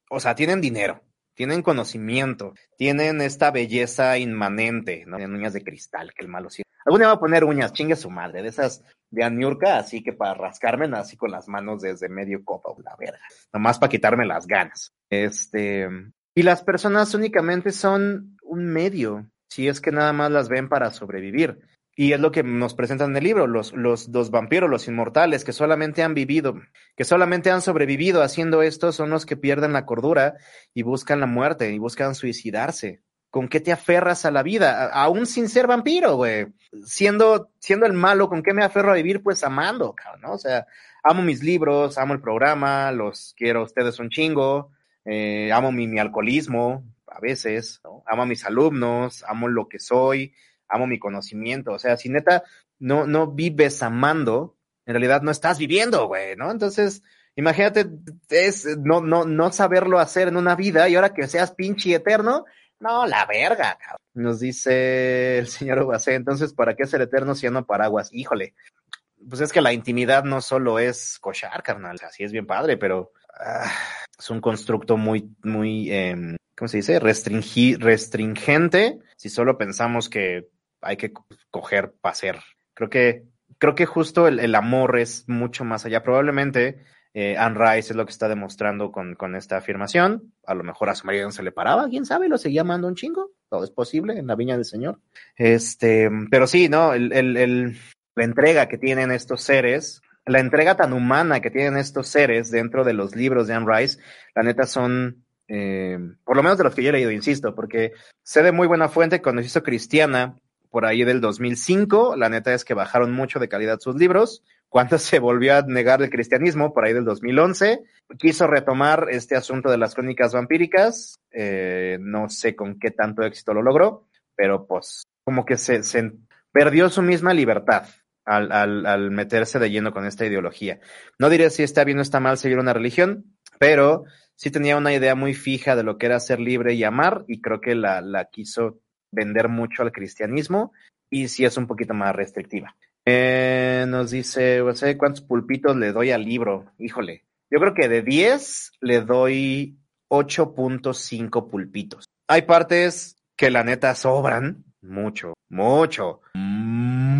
o sea, tienen dinero, tienen conocimiento, tienen esta belleza inmanente, ¿no? Tienen uñas de cristal, que el malo sí. Alguna va a poner uñas, chingue su madre, de esas de Aniurka, así que para rascarme así con las manos desde medio copa, la verga. Nomás para quitarme las ganas. Este, y las personas únicamente son un medio si es que nada más las ven para sobrevivir. Y es lo que nos presentan en el libro, los, los, los vampiros, los inmortales, que solamente han vivido, que solamente han sobrevivido haciendo esto, son los que pierden la cordura y buscan la muerte y buscan suicidarse. ¿Con qué te aferras a la vida? Aún sin ser vampiro, güey. Siendo, siendo el malo, ¿con qué me aferro a vivir? Pues amando, ¿no? O sea, amo mis libros, amo el programa, los quiero a ustedes un chingo, eh, amo mi, mi alcoholismo, a veces, ¿no? Amo a mis alumnos, amo lo que soy, amo mi conocimiento. O sea, si neta no, no vives amando, en realidad no estás viviendo, güey, ¿no? Entonces, imagínate, es no, no, no saberlo hacer en una vida y ahora que seas pinche eterno, no, la verga, cabrón. Nos dice el señor Ubacé, entonces, ¿para qué ser eterno siendo paraguas? Híjole, pues es que la intimidad no solo es cochar, carnal, así es bien padre, pero ah, es un constructo muy, muy, eh, ¿cómo se dice? Restringi restringente si solo pensamos que hay que coger para. Creo que, creo que justo el, el, amor es mucho más allá. Probablemente eh, Anne Rice es lo que está demostrando con, con esta afirmación. A lo mejor a su marido no se le paraba, quién sabe, lo seguía amando un chingo. todo es posible en la viña del Señor. Este, pero sí, ¿no? El, el, el, la entrega que tienen estos seres, la entrega tan humana que tienen estos seres dentro de los libros de Anne Rice, la neta son, eh, por lo menos de los que yo he leído, insisto, porque sé de muy buena fuente cuando se hizo cristiana, por ahí del 2005, la neta es que bajaron mucho de calidad sus libros, cuando se volvió a negar el cristianismo, por ahí del 2011, quiso retomar este asunto de las crónicas vampíricas, eh, no sé con qué tanto éxito lo logró, pero pues como que se perdió su misma libertad al, al, al, meterse de lleno con esta ideología. No diré si está bien o está mal seguir una religión, pero sí tenía una idea muy fija de lo que era ser libre y amar, y creo que la, la quiso vender mucho al cristianismo, y sí es un poquito más restrictiva. Eh, nos dice, sé cuántos pulpitos le doy al libro. Híjole, yo creo que de 10 le doy 8.5 pulpitos. Hay partes que la neta sobran mucho, mucho,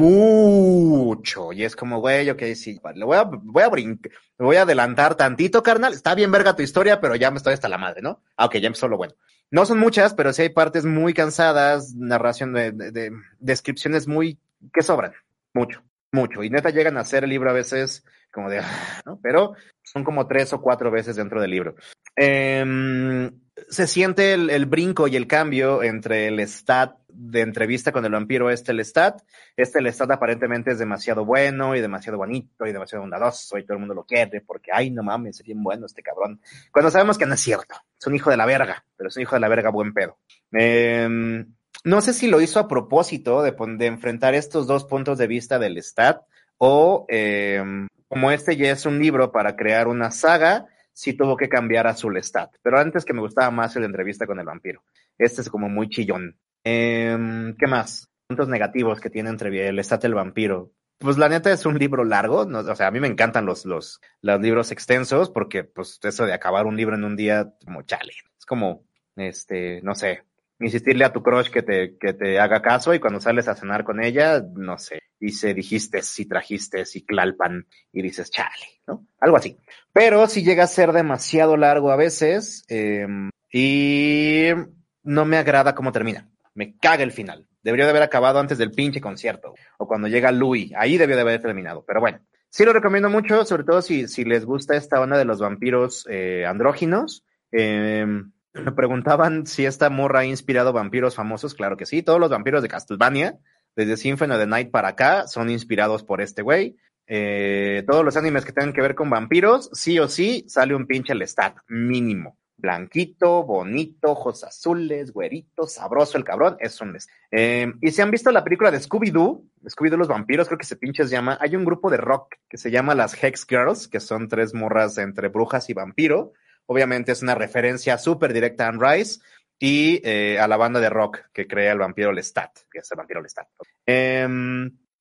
mucho. Y es como, güey, ok, sí, le voy a, voy a brincar, voy a adelantar tantito, carnal. Está bien verga tu historia, pero ya me estoy hasta la madre, ¿no? Ah, ok, ya empezó lo bueno. No son muchas, pero sí hay partes muy cansadas, narración de, de, de descripciones muy que sobran mucho, mucho. Y neta llegan a ser el libro a veces como de, ¿no? Pero son como tres o cuatro veces dentro del libro. Eh, se siente el, el, brinco y el cambio entre el stat de entrevista con el vampiro, este el stat. Este el stat aparentemente es demasiado bueno y demasiado bonito y demasiado bondadoso y todo el mundo lo quiere porque, ay, no mames, es bien bueno este cabrón. Cuando sabemos que no es cierto. Es un hijo de la verga, pero es un hijo de la verga buen pedo. Eh, no sé si lo hizo a propósito de, de, enfrentar estos dos puntos de vista del stat o eh, como este ya es un libro para crear una saga, sí tuvo que cambiar a su Lestat. Pero antes que me gustaba más el entrevista con el vampiro. Este es como muy chillón. Eh, ¿Qué más? Puntos negativos que tiene entre el Lestat y el vampiro. Pues la neta es un libro largo, no, o sea, a mí me encantan los, los, los libros extensos porque pues eso de acabar un libro en un día, como chale, es como, este, no sé, insistirle a tu crush que te, que te haga caso y cuando sales a cenar con ella, no sé, dice, dijiste, si trajiste, si clalpan, y dices, chale, ¿no? Algo así. Pero si llega a ser demasiado largo a veces, eh, y no me agrada cómo termina. Me caga el final. Debería de haber acabado antes del pinche concierto. O cuando llega Louis. Ahí debió de haber terminado. Pero bueno. Sí lo recomiendo mucho, sobre todo si, si les gusta esta onda de los vampiros eh, andróginos. Eh, me preguntaban si esta morra ha inspirado vampiros famosos. Claro que sí. Todos los vampiros de Castlevania, desde Symphony of the Night para acá, son inspirados por este güey. Eh, todos los animes que tengan que ver con vampiros, sí o sí, sale un pinche Lestat, mínimo. Blanquito, bonito, ojos azules, güerito, sabroso el cabrón, es un Lestat. Eh, y si han visto la película de Scooby-Doo, Scooby-Doo los vampiros, creo que se pinches llama, hay un grupo de rock que se llama las Hex Girls, que son tres morras entre brujas y vampiro. Obviamente es una referencia súper directa a Anne Rice y eh, a la banda de rock que crea el vampiro Lestat, que es el vampiro Lestat. Eh,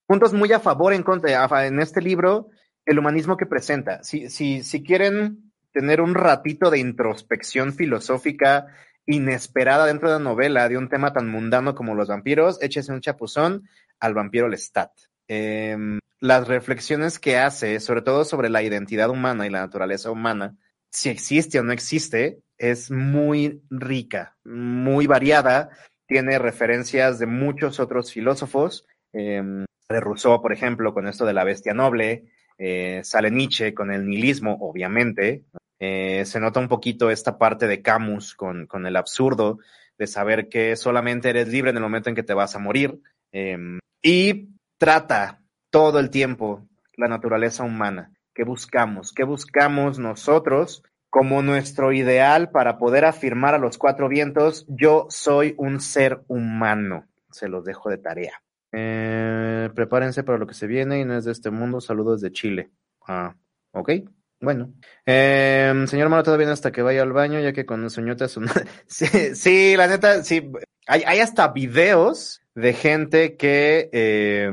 puntos muy a favor, en contra, en este libro, el humanismo que presenta. Si, si, si quieren tener un ratito de introspección filosófica inesperada dentro de la novela de un tema tan mundano como los vampiros, échese un chapuzón al vampiro Lestat. Eh, las reflexiones que hace, sobre todo sobre la identidad humana y la naturaleza humana, si existe o no existe, es muy rica, muy variada, tiene referencias de muchos otros filósofos, eh, de Rousseau, por ejemplo, con esto de la bestia noble, eh, sale Nietzsche con el nihilismo, obviamente, eh, se nota un poquito esta parte de Camus con, con, el absurdo de saber que solamente eres libre en el momento en que te vas a morir, eh, y trata todo el tiempo la naturaleza humana. ¿Qué buscamos? ¿Qué buscamos nosotros como nuestro ideal para poder afirmar a los cuatro vientos, yo soy un ser humano? Se los dejo de tarea. Eh, prepárense para lo que se viene y no es de este mundo. Saludos de Chile. Ah, ok. Bueno. Eh, señor Mano, todavía viene hasta que vaya al baño, ya que con el sueño te hace una... sí, sí, la neta, sí. Hay, hasta videos de gente que eh,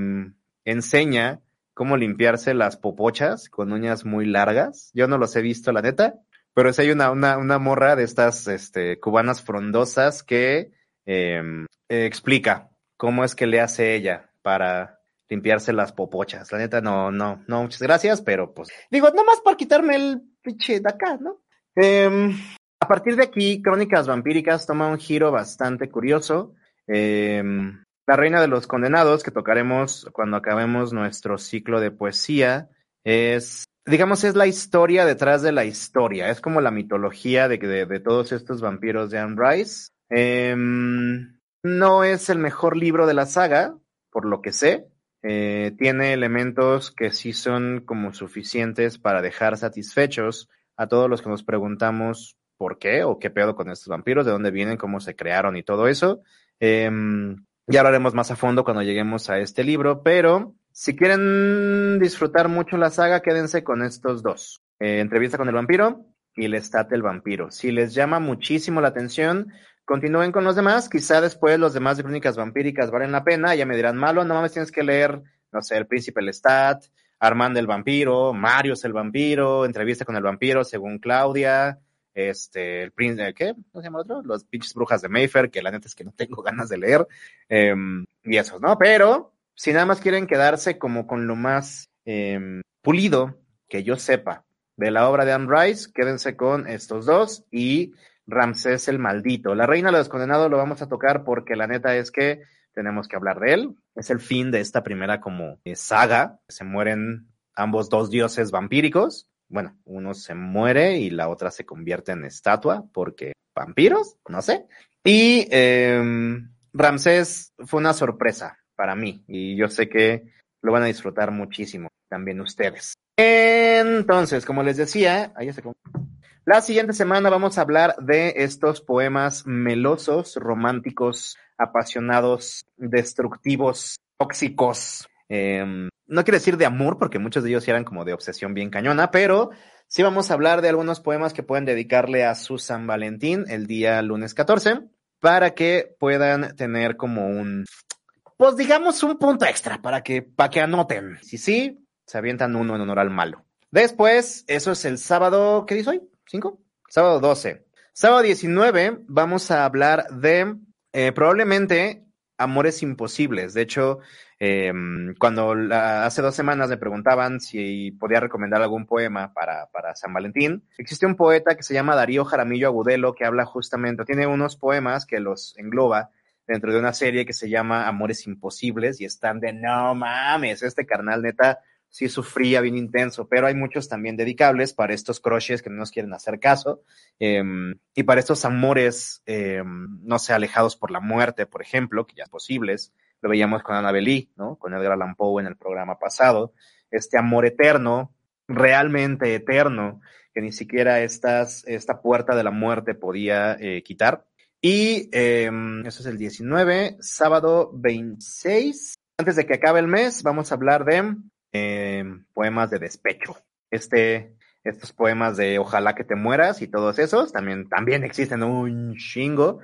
enseña cómo limpiarse las popochas con uñas muy largas. Yo no los he visto, la neta. Pero si hay una, una, una morra de estas este, cubanas frondosas que eh, explica cómo es que le hace ella para limpiarse las popochas. La neta, no, no, no, muchas gracias, pero pues, digo, nomás por quitarme el pinche de acá, ¿no? Eh, a partir de aquí, Crónicas Vampíricas toma un giro bastante curioso. Em, la Reina de los Condenados, que tocaremos cuando acabemos nuestro ciclo de poesía, es, digamos, es la historia detrás de la historia. Es como la mitología de, de, todos estos vampiros de Anne Rice. Em, no es el mejor libro de la saga, por lo que sé. Eh, tiene elementos que sí son como suficientes para dejar satisfechos a todos los que nos preguntamos por qué o qué pedo con estos vampiros, de dónde vienen, cómo se crearon y todo eso. Em, ya hablaremos más a fondo cuando lleguemos a este libro, pero si quieren disfrutar mucho la saga, quédense con estos dos. Eh, entrevista con el vampiro y el estate el vampiro. Si les llama muchísimo la atención, continúen con los demás. Quizá después los demás de crónicas vampíricas valen la pena. Ya me dirán, malo, no mames, tienes que leer, no sé, El Príncipe Lestat, Armand el vampiro, Mario es el vampiro, entrevista con el vampiro según Claudia, este, el príncipe, ¿qué? ¿Cómo se llama el otro? Los pinches brujas de Mayfair, que la neta es que no tengo ganas de leer, em, y esos, ¿no? Pero, si nada más quieren quedarse como con lo más em, pulido que yo sepa de la obra de Anne Rice, quédense con estos dos y Ramsés el Maldito. La Reina de los Condenados lo vamos a tocar porque la neta es que tenemos que hablar de él. Es el fin de esta primera como eh, saga. Se mueren ambos dos dioses vampíricos bueno, uno se muere y la otra se convierte en estatua porque vampiros, no sé. Y em, Ramsés fue una sorpresa para mí y yo sé que lo van a disfrutar muchísimo también ustedes. Entonces, como les decía, ahí se la siguiente semana vamos a hablar de estos poemas melosos, románticos, apasionados, destructivos, tóxicos, eh, no quiero decir de amor, porque muchos de ellos eran como de obsesión bien cañona, pero sí vamos a hablar de algunos poemas que pueden dedicarle a su San Valentín el día lunes 14, para que puedan tener como un, pues digamos un punto extra, para que, para que anoten. Si sí, se avientan uno en honor al malo. Después, eso es el sábado, ¿qué dice hoy? ¿Cinco? Sábado 12. Sábado 19 vamos a hablar de eh, probablemente Amores Imposibles. De hecho, eh, cuando hace dos semanas me preguntaban si podía recomendar algún poema para, para San Valentín, existe un poeta que se llama Darío Jaramillo Agudelo que habla justamente, tiene unos poemas que los engloba dentro de una serie que se llama Amores Imposibles y están de no mames, este carnal neta sí sufría bien intenso, pero hay muchos también dedicables para estos crushes que no nos quieren hacer caso em, y para estos amores, em, no sé, alejados por la muerte, por ejemplo, que ya es posibles. Lo veíamos con Ana Belí, ¿no? Con Edgar Allan Poe en el programa pasado. Este amor eterno, realmente eterno, que ni siquiera estas, esta puerta de la muerte podía eh, quitar. Y em, eso es el 19, sábado 26. Antes de que acabe el mes, vamos a hablar de Em, poemas de despecho. Este, estos poemas de Ojalá que te mueras y todos esos también, también existen un chingo.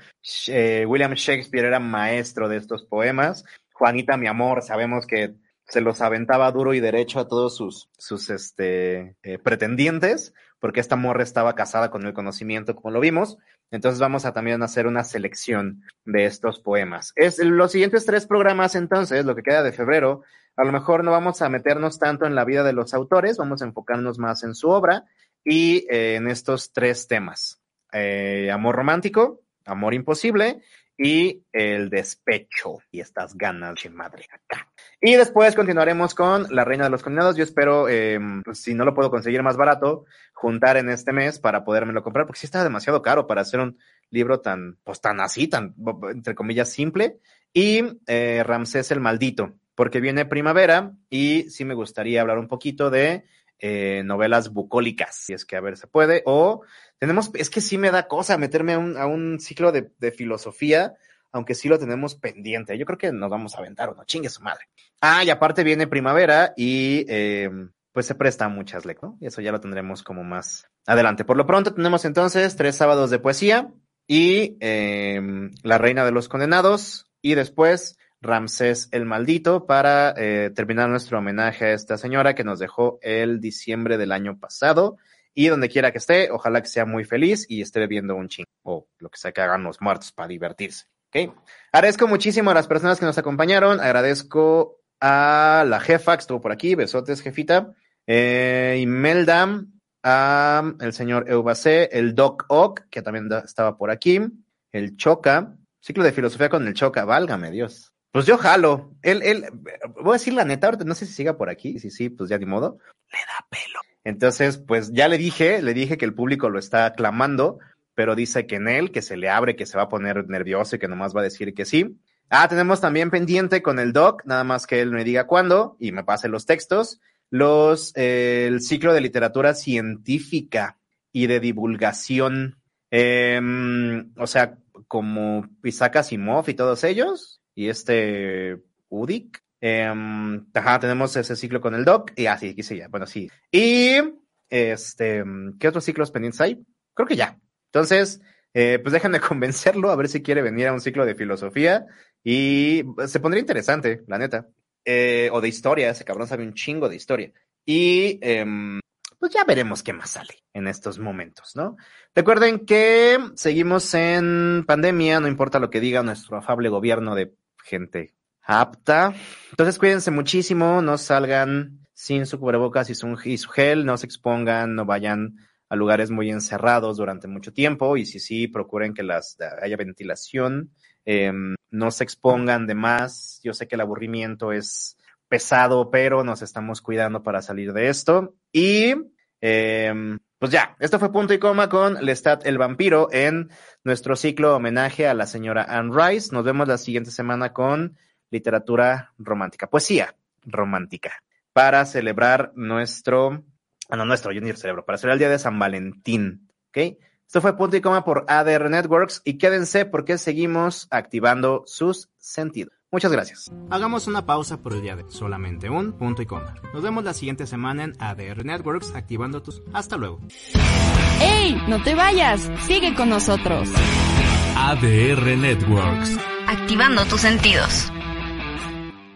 Eh, William Shakespeare era maestro de estos poemas. Juanita, mi amor, sabemos que se los aventaba duro y derecho a todos sus, sus este, eh, pretendientes, porque esta morra estaba casada con el conocimiento, como lo vimos. Entonces vamos a también hacer una selección de estos poemas. Es los siguientes tres programas, entonces, lo que queda de febrero, a lo mejor no vamos a meternos tanto en la vida de los autores, vamos a enfocarnos más en su obra y eh, en estos tres temas. Eh, amor romántico, amor imposible y el despecho y estas ganas de madre acá. Y después continuaremos con La Reina de los Condenados. Yo espero, eh, pues, si no lo puedo conseguir más barato, juntar en este mes para podérmelo comprar, porque sí está demasiado caro para hacer un libro tan, pues tan así, tan, entre comillas, simple. Y eh, Ramsés el Maldito, porque viene primavera y sí me gustaría hablar un poquito de eh, novelas bucólicas, si es que a ver se puede, o tenemos, es que sí me da cosa meterme a un, a un ciclo de, de, filosofía, aunque sí lo tenemos pendiente. Yo creo que nos vamos a aventar uno, chingue su madre. Ah, y aparte viene primavera y eh, pues se presta muchas lecturas, ¿no? Y eso ya lo tendremos como más adelante. Por lo pronto tenemos entonces tres sábados de poesía y eh, La Reina de los Condenados y después Ramsés el Maldito para eh, terminar nuestro homenaje a esta señora que nos dejó el diciembre del año pasado. Y donde quiera que esté, ojalá que sea muy feliz y esté bebiendo un chingo o lo que sea que hagan los muertos para divertirse. ¿okay? Agradezco muchísimo a las personas que nos acompañaron. Agradezco a la jefa que estuvo por aquí. Besotes, jefita. Eh, Imelda, a el señor Eubacé, el Doc Ock, que también estaba por aquí, el Choca, Ciclo de filosofía con el Choca, válgame Dios. Pues yo jalo. Él, él, voy a decir la neta, ahorita no sé si siga por aquí. Si sí, pues ya ni modo. Le da pelo. Entonces, pues ya le dije, le dije que el público lo está aclamando, pero dice que en él, que se le abre, que se va a poner nervioso y que nomás va a decir que sí. Ah, tenemos también pendiente con el doc, nada más que él me diga cuándo y me pase los textos, los, eh, el ciclo de literatura científica y de divulgación, eh, o sea, como Isaac Asimov y todos ellos, y este Udik. Eh, ajá, tenemos ese ciclo con el doc, y así, ah, ya, bueno, sí. Y, este, ¿qué otros ciclos pendientes hay? Creo que ya. Entonces, eh, pues déjenme convencerlo a ver si quiere venir a un ciclo de filosofía y se pondría interesante, la neta. Eh, o de historia, ese cabrón sabe un chingo de historia. Y em, pues ya veremos qué más sale en estos momentos, ¿no? Recuerden que seguimos en pandemia, no importa lo que diga nuestro afable gobierno de gente apta. Entonces cuídense muchísimo, no salgan sin su cubrebocas y su, y su gel, no se expongan, no vayan a lugares muy encerrados durante mucho tiempo y si sí, procuren que las, haya ventilación, em, no se expongan de más. Yo sé que el aburrimiento es pesado, pero nos estamos cuidando para salir de esto. Y em, pues ya, esto fue punto y coma con Lestat el vampiro en nuestro ciclo homenaje a la señora Anne Rice. Nos vemos la siguiente semana con literatura romántica, poesía romántica, para celebrar nuestro Ah, no, nuestro Junior Cerebro, para celebrar el día de San Valentín. ¿Ok? Esto fue punto y coma por ADR Networks y quédense porque seguimos activando sus sentidos. Muchas gracias. Hagamos una pausa por el día de solamente un punto y coma. Nos vemos la siguiente semana en ADR Networks activando tus. Hasta luego. ¡Ey! No te vayas. Sigue con nosotros. ADR Networks. Activando tus sentidos.